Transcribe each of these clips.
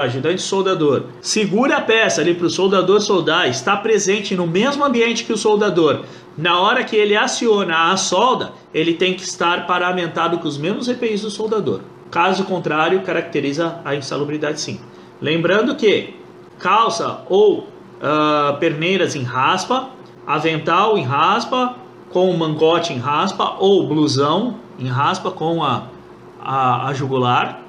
ajudante soldador, segura a peça ali para o soldador soldar, está presente no mesmo ambiente que o soldador, na hora que ele aciona a solda, ele tem que estar paramentado com os mesmos EPIs do soldador. Caso contrário, caracteriza a insalubridade sim. Lembrando que calça ou uh, perneiras em raspa, avental em raspa, com mangote em raspa, ou blusão em raspa com a, a, a jugular,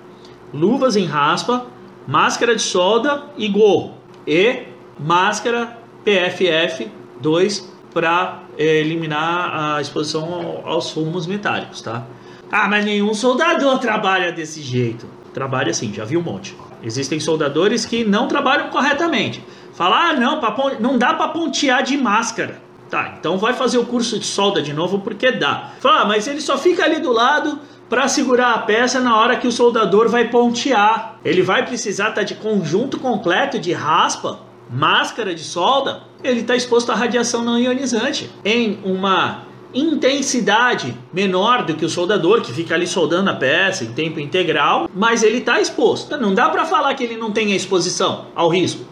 luvas em raspa, máscara de solda e gorro. E máscara PFF 2 para eh, eliminar a exposição aos fumos metálicos, tá? Ah, mas nenhum soldador trabalha desse jeito. Trabalha assim, já vi um monte. Existem soldadores que não trabalham corretamente. Fala, ah, não, não dá para pontear de máscara. Tá, então vai fazer o curso de solda de novo porque dá. Fala, ah, mas ele só fica ali do lado para segurar a peça na hora que o soldador vai pontear. Ele vai precisar estar tá de conjunto completo de raspa, máscara de solda. Ele está exposto à radiação não ionizante em uma intensidade menor do que o soldador que fica ali soldando a peça em tempo integral, mas ele está exposto. Não dá para falar que ele não tem exposição ao risco.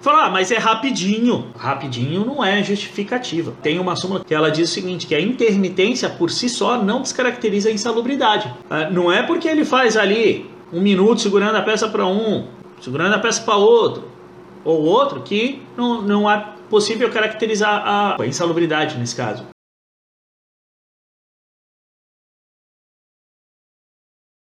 Falar, ah, mas é rapidinho. Rapidinho não é justificativa. Tem uma súmula que ela diz o seguinte, que a intermitência por si só não descaracteriza a insalubridade. Ah, não é porque ele faz ali um minuto segurando a peça para um, segurando a peça para outro, ou outro, que não, não é possível caracterizar a insalubridade nesse caso.